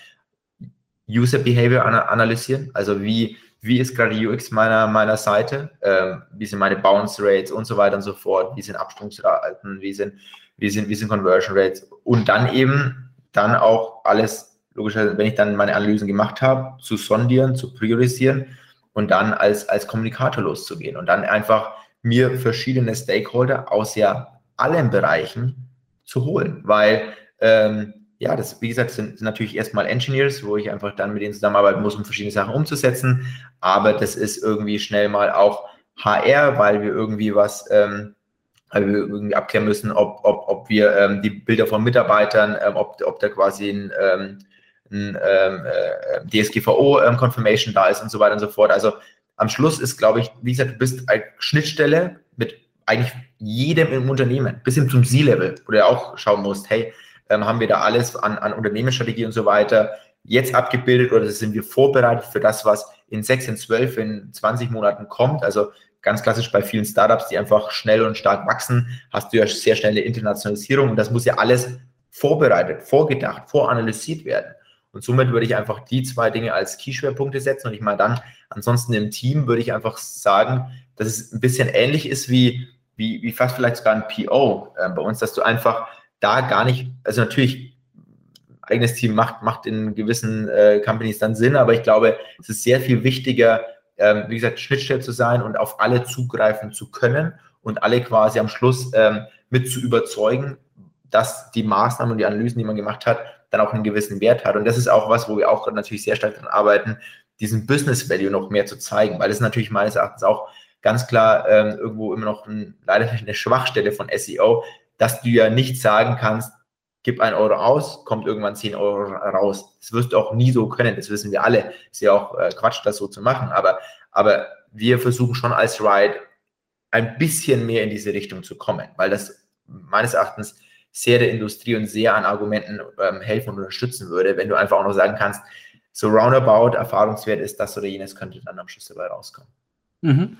User Behavior analysieren. Also wie, wie ist gerade UX meiner, meiner Seite? Ähm, wie sind meine Bounce Rates und so weiter und so fort? Wie sind Absprungsraten? Wie sind, wie sind, wie sind Conversion Rates? Und dann eben dann auch alles, logischerweise, wenn ich dann meine Analysen gemacht habe, zu sondieren, zu priorisieren und dann als, als Kommunikator loszugehen und dann einfach mir verschiedene Stakeholder aus ja allen Bereichen zu holen, weil ähm, ja, das, wie gesagt, sind, sind natürlich erstmal Engineers, wo ich einfach dann mit denen zusammenarbeiten muss, um verschiedene Sachen umzusetzen. Aber das ist irgendwie schnell mal auch HR, weil wir irgendwie was, ähm, weil wir irgendwie abklären müssen, ob, ob, ob wir ähm, die Bilder von Mitarbeitern, ähm, ob, ob da quasi ein, ähm, ein ähm, äh, DSGVO-Confirmation ähm, da ist und so weiter und so fort. Also am Schluss ist, glaube ich, wie gesagt, du bist eine Schnittstelle mit eigentlich jedem im Unternehmen, bis hin zum C-Level, wo du auch schauen musst, hey, ähm, haben wir da alles an, an Unternehmensstrategie und so weiter jetzt abgebildet oder sind wir vorbereitet für das, was in sechs, in zwölf, in 20 Monaten kommt? Also ganz klassisch bei vielen Startups, die einfach schnell und stark wachsen, hast du ja sehr schnelle Internationalisierung und das muss ja alles vorbereitet, vorgedacht, voranalysiert werden. Und somit würde ich einfach die zwei Dinge als Key-Schwerpunkte setzen und ich meine dann, ansonsten im Team würde ich einfach sagen, dass es ein bisschen ähnlich ist wie, wie, wie fast vielleicht sogar ein PO äh, bei uns, dass du einfach da gar nicht, also natürlich eigenes Team macht, macht in gewissen äh, Companies dann Sinn, aber ich glaube, es ist sehr viel wichtiger, ähm, wie gesagt, Schnittstelle zu sein und auf alle zugreifen zu können und alle quasi am Schluss ähm, mit zu überzeugen, dass die Maßnahmen und die Analysen, die man gemacht hat, dann auch einen gewissen Wert hat. Und das ist auch was, wo wir auch natürlich sehr stark daran arbeiten, diesen Business Value noch mehr zu zeigen, weil es natürlich meines Erachtens auch ganz klar ähm, irgendwo immer noch ein, leider eine Schwachstelle von SEO, dass du ja nicht sagen kannst, gib ein Euro aus, kommt irgendwann 10 Euro raus. Das wirst du auch nie so können, das wissen wir alle. Ist ja auch äh, Quatsch, das so zu machen, aber, aber wir versuchen schon als Ride ein bisschen mehr in diese Richtung zu kommen, weil das meines Erachtens sehr der Industrie und sehr an Argumenten ähm, helfen und unterstützen würde, wenn du einfach auch noch sagen kannst, so roundabout Erfahrungswert ist das oder jenes, könnte dann am Schluss dabei rauskommen. Mhm.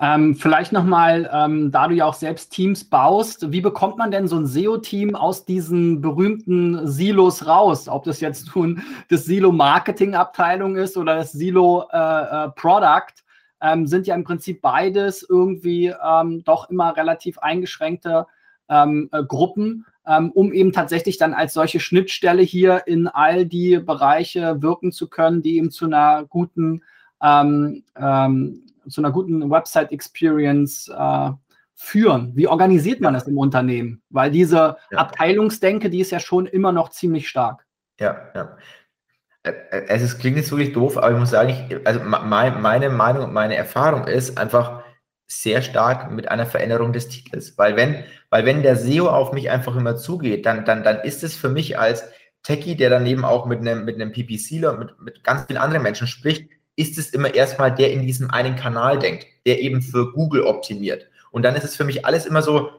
Ähm, vielleicht nochmal, ähm, da du ja auch selbst Teams baust, wie bekommt man denn so ein SEO-Team aus diesen berühmten Silos raus? Ob das jetzt nun das Silo-Marketing-Abteilung ist oder das Silo-Product, äh, äh, ähm, sind ja im Prinzip beides irgendwie ähm, doch immer relativ eingeschränkte ähm, äh, Gruppen, ähm, um eben tatsächlich dann als solche Schnittstelle hier in all die Bereiche wirken zu können, die eben zu einer guten ähm, ähm, zu einer guten Website-Experience äh, führen? Wie organisiert man das im Unternehmen? Weil diese ja. Abteilungsdenke, die ist ja schon immer noch ziemlich stark. Ja, ja. Äh, es klingt jetzt wirklich doof, aber ich muss sagen, ich, also meine Meinung und meine Erfahrung ist einfach sehr stark mit einer Veränderung des Titels. Weil wenn, weil wenn der SEO auf mich einfach immer zugeht, dann, dann, dann ist es für mich als Techie, der daneben auch mit einem, mit einem PPCler und mit, mit ganz vielen anderen Menschen spricht, ist es immer erstmal der in diesem einen Kanal denkt, der eben für Google optimiert. Und dann ist es für mich alles immer so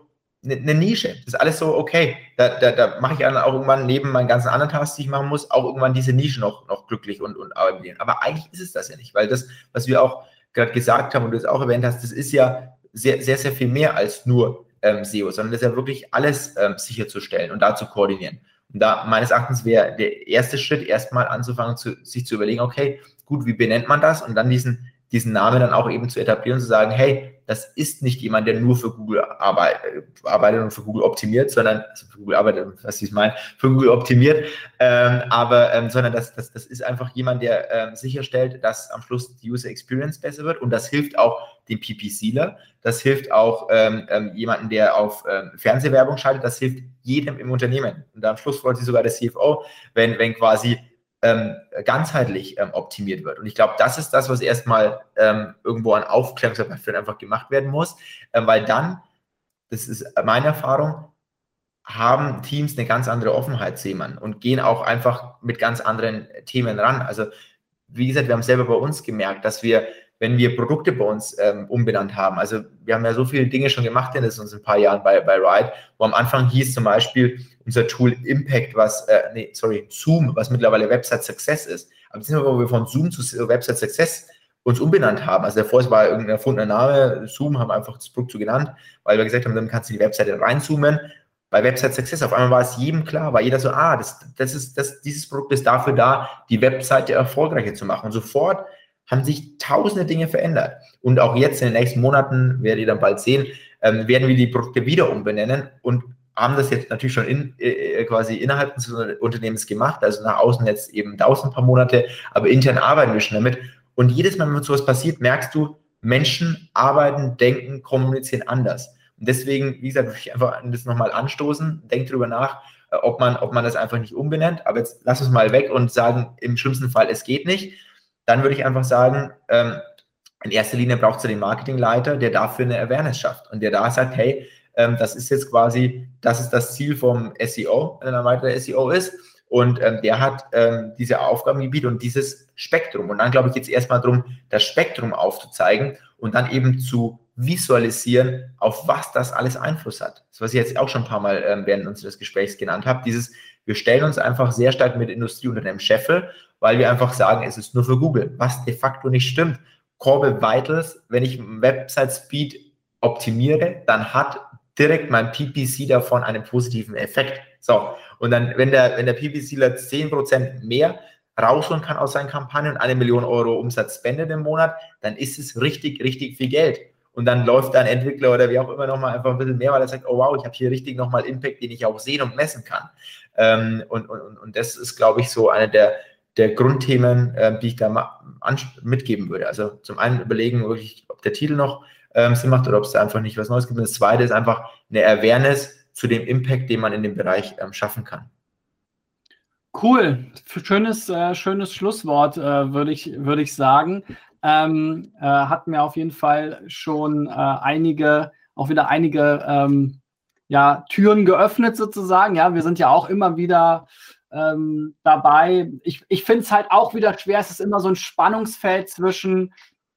eine, eine Nische. Das ist alles so, okay, da, da, da mache ich dann auch irgendwann neben meinen ganzen anderen Tasks, die ich machen muss, auch irgendwann diese Nische noch, noch glücklich und, und arbeiten. Aber eigentlich ist es das ja nicht, weil das, was wir auch gerade gesagt haben und du es auch erwähnt hast, das ist ja sehr, sehr, sehr viel mehr als nur ähm, SEO, sondern das ist ja wirklich alles ähm, sicherzustellen und da zu koordinieren. Und da meines Erachtens wäre der erste Schritt erstmal anzufangen, zu, sich zu überlegen, okay, gut, wie benennt man das? Und dann diesen, diesen Namen dann auch eben zu etablieren und zu sagen, hey, das ist nicht jemand, der nur für Google arbeitet, arbeitet und für Google optimiert, sondern also für Google arbeitet, was ich meine, für Google optimiert, ähm, aber ähm, sondern das, das, das ist einfach jemand, der ähm, sicherstellt, dass am Schluss die User Experience besser wird. Und das hilft auch dem PPCler, das hilft auch ähm, ähm, jemanden, der auf ähm, Fernsehwerbung schaltet, das hilft jedem im Unternehmen. Und am Schluss freut sich sogar der CFO, wenn, wenn quasi ähm, ganzheitlich ähm, optimiert wird. Und ich glaube, das ist das, was erstmal ähm, irgendwo an Aufklärungsarbeit einfach gemacht werden muss, äh, weil dann, das ist meine Erfahrung, haben Teams eine ganz andere Offenheit, sehen man, und gehen auch einfach mit ganz anderen Themen ran. Also, wie gesagt, wir haben selber bei uns gemerkt, dass wir wenn wir Produkte bei uns ähm, umbenannt haben. Also wir haben ja so viele Dinge schon gemacht in uns ein paar Jahren bei, bei Ride, wo am Anfang hieß zum Beispiel unser Tool Impact, was, äh, nee, sorry, Zoom, was mittlerweile Website Success ist. Aber wir, wo wir von Zoom zu Website Success uns umbenannt haben. Also davor war irgendein erfundener Name, Zoom haben einfach das Produkt so genannt, weil wir gesagt haben, dann kannst du die Webseite reinzoomen. Bei Website Success auf einmal war es jedem klar, war jeder so, ah, das, das ist, das, dieses Produkt ist dafür da, die Webseite erfolgreicher zu machen. Und sofort haben sich tausende Dinge verändert. Und auch jetzt in den nächsten Monaten, werdet ihr dann bald sehen, ähm, werden wir die Produkte wieder umbenennen und haben das jetzt natürlich schon in, äh, quasi innerhalb des Unternehmens gemacht, also nach außen jetzt eben dauert ein paar Monate, aber intern arbeiten wir schon damit. Und jedes Mal, wenn sowas passiert, merkst du, Menschen arbeiten, denken, kommunizieren anders. Und deswegen, wie gesagt, würde ich einfach das nochmal anstoßen, denkt darüber nach, äh, ob man, ob man das einfach nicht umbenennt. Aber jetzt lass uns mal weg und sagen, im schlimmsten Fall, es geht nicht dann würde ich einfach sagen, ähm, in erster Linie braucht es den Marketingleiter, der dafür eine Awareness schafft und der da sagt, hey, ähm, das ist jetzt quasi, das ist das Ziel vom SEO, wenn er weiter SEO ist. Und ähm, der hat ähm, diese Aufgabengebiet und dieses Spektrum. Und dann glaube ich jetzt erstmal darum, das Spektrum aufzuzeigen und dann eben zu visualisieren, auf was das alles Einfluss hat. Das, was ich jetzt auch schon ein paar Mal ähm, während unseres Gesprächs genannt habe, dieses, wir stellen uns einfach sehr stark mit Industrieunternehmen Scheffel, weil wir einfach sagen, es ist nur für Google, was de facto nicht stimmt. Core Vitals, wenn ich Website Speed optimiere, dann hat direkt mein PPC davon einen positiven Effekt. So, und dann, wenn der, wenn der PPCler 10% mehr rausholen kann aus seinen Kampagnen und eine Million Euro Umsatz spendet im Monat, dann ist es richtig, richtig viel Geld. Und dann läuft ein Entwickler oder wie auch immer nochmal einfach ein bisschen mehr, weil er sagt, oh wow, ich habe hier richtig nochmal Impact, den ich auch sehen und messen kann. Ähm, und, und, und das ist, glaube ich, so eine der, der Grundthemen, äh, die ich da mitgeben würde. Also zum einen überlegen, wirklich, ob der Titel noch ähm, Sinn macht oder ob es da einfach nicht was Neues gibt. Und das zweite ist einfach eine Awareness zu dem Impact, den man in dem Bereich ähm, schaffen kann. Cool, schönes, äh, schönes Schlusswort, äh, würde ich, würd ich sagen. Ähm, äh, hat mir auf jeden Fall schon äh, einige, auch wieder einige ähm, ja, Türen geöffnet sozusagen. Ja, wir sind ja auch immer wieder ähm, dabei. Ich, ich finde es halt auch wieder schwer. Es ist immer so ein Spannungsfeld zwischen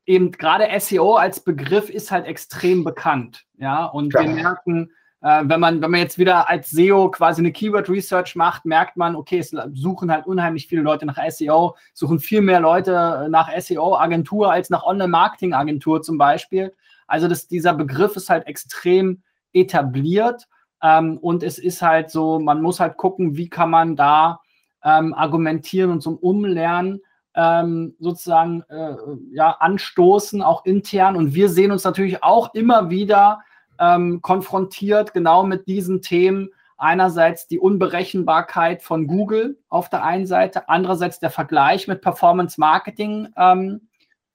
eben gerade SEO als Begriff ist halt extrem bekannt. Ja, und ja. wir merken, äh, wenn, man, wenn man jetzt wieder als SEO quasi eine Keyword Research macht, merkt man, okay, es suchen halt unheimlich viele Leute nach SEO, suchen viel mehr Leute nach SEO-Agentur als nach Online-Marketing-Agentur zum Beispiel. Also das, dieser Begriff ist halt extrem etabliert ähm, und es ist halt so, man muss halt gucken, wie kann man da ähm, argumentieren und zum Umlernen ähm, sozusagen äh, ja, anstoßen, auch intern. Und wir sehen uns natürlich auch immer wieder ähm, konfrontiert, genau mit diesen Themen. Einerseits die Unberechenbarkeit von Google auf der einen Seite, andererseits der Vergleich mit Performance-Marketing-Kanälen,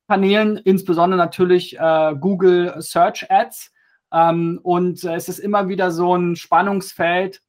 ähm, insbesondere natürlich äh, Google Search Ads. Ähm, und äh, es ist immer wieder so ein Spannungsfeld,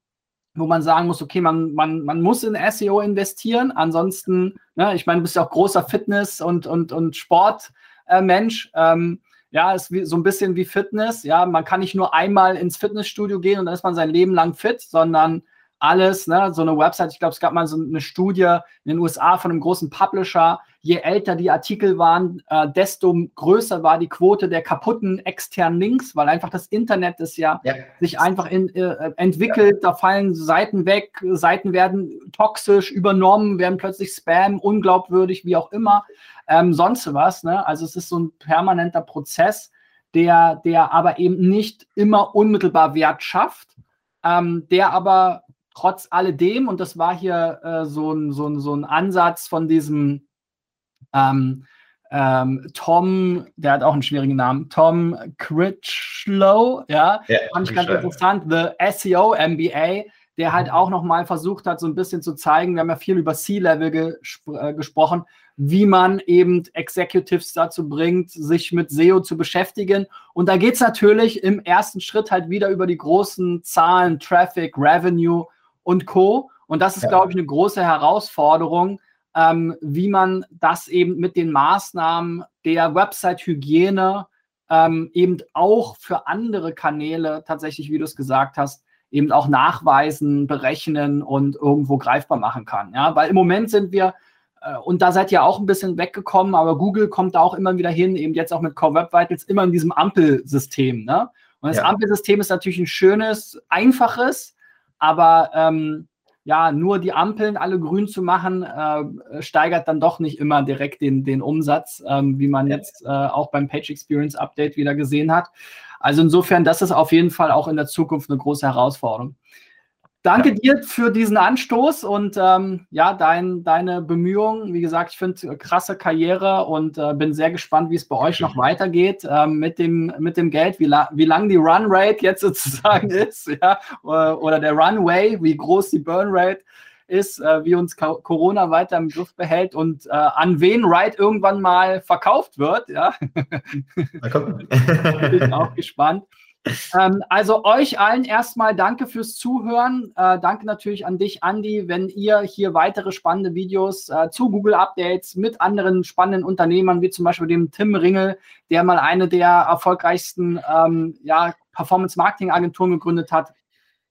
wo man sagen muss, okay, man, man, man muss in SEO investieren. Ansonsten, ne, ich meine, du bist ja auch großer Fitness- und, und, und Sportmensch. Äh, ähm, ja, ist wie, so ein bisschen wie Fitness. Ja, man kann nicht nur einmal ins Fitnessstudio gehen und dann ist man sein Leben lang fit, sondern alles, ne, so eine Website, ich glaube, es gab mal so eine Studie in den USA von einem großen Publisher, je älter die Artikel waren, äh, desto größer war die Quote der kaputten externen Links, weil einfach das Internet ist ja, ja. sich einfach in, äh, entwickelt, ja. da fallen Seiten weg, Seiten werden toxisch übernommen, werden plötzlich Spam, unglaubwürdig, wie auch immer, ähm, sonst was, ne? Also es ist so ein permanenter Prozess, der, der aber eben nicht immer unmittelbar Wert schafft, ähm, der aber trotz alledem, und das war hier äh, so, ein, so, ein, so ein Ansatz von diesem ähm, ähm, Tom, der hat auch einen schwierigen Namen, Tom Critchlow, ja, ja fand ich ganz interessant, The SEO MBA, der halt auch nochmal versucht hat, so ein bisschen zu zeigen, wir haben ja viel über C-Level gespr äh, gesprochen, wie man eben Executives dazu bringt, sich mit SEO zu beschäftigen. Und da geht es natürlich im ersten Schritt halt wieder über die großen Zahlen, Traffic, Revenue und Co. Und das ist, ja. glaube ich, eine große Herausforderung, ähm, wie man das eben mit den Maßnahmen der Website-Hygiene ähm, eben auch für andere Kanäle tatsächlich, wie du es gesagt hast, eben auch nachweisen, berechnen und irgendwo greifbar machen kann. Ja, weil im Moment sind wir äh, und da seid ihr auch ein bisschen weggekommen, aber Google kommt da auch immer wieder hin, eben jetzt auch mit Core Web Vitals, immer in diesem Ampelsystem. Ne? Und das ja. Ampelsystem ist natürlich ein schönes, einfaches, aber ähm, ja, nur die Ampeln alle grün zu machen, äh, steigert dann doch nicht immer direkt den, den Umsatz, ähm, wie man jetzt äh, auch beim Page Experience Update wieder gesehen hat. Also insofern, das ist auf jeden Fall auch in der Zukunft eine große Herausforderung. Danke dir für diesen Anstoß und ähm, ja, dein, deine Bemühungen. Wie gesagt, ich finde krasse Karriere und äh, bin sehr gespannt, wie es bei euch noch weitergeht äh, mit, dem, mit dem Geld, wie, la wie lang die Run Rate jetzt *laughs* sozusagen ist, ja, oder, oder der Runway, wie groß die Burn Rate ist, äh, wie uns Corona weiter im Griff behält und äh, an wen Ride irgendwann mal verkauft wird. Ja. *laughs* Bin ich auch gespannt. Ähm, also euch allen erstmal danke fürs Zuhören. Äh, danke natürlich an dich, Andy, wenn ihr hier weitere spannende Videos äh, zu Google Updates mit anderen spannenden Unternehmern, wie zum Beispiel dem Tim Ringel, der mal eine der erfolgreichsten ähm, ja, Performance-Marketing-Agenturen gegründet hat,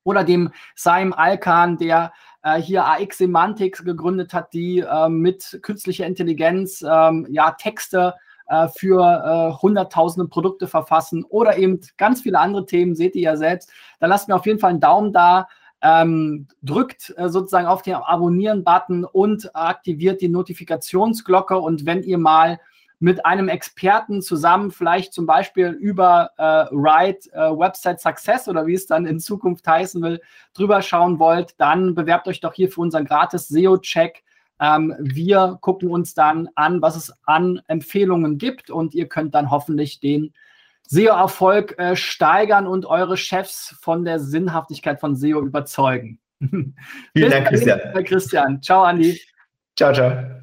oder dem Saim Alkan, der äh, hier AX Semantics gegründet hat, die äh, mit künstlicher Intelligenz ähm, ja Texte äh, für äh, hunderttausende Produkte verfassen oder eben ganz viele andere Themen, seht ihr ja selbst. Dann lasst mir auf jeden Fall einen Daumen da. Ähm, drückt äh, sozusagen auf den Abonnieren-Button und aktiviert die Notifikationsglocke. Und wenn ihr mal mit einem Experten zusammen, vielleicht zum Beispiel über äh, Ride äh, Website Success oder wie es dann in Zukunft heißen will, drüber schauen wollt, dann bewerbt euch doch hier für unseren gratis SEO-Check. Ähm, wir gucken uns dann an, was es an Empfehlungen gibt und ihr könnt dann hoffentlich den SEO-Erfolg äh, steigern und eure Chefs von der Sinnhaftigkeit von SEO überzeugen. *laughs* Vielen Dank, Christian. Christian. Ciao, Andi. Ciao, ciao.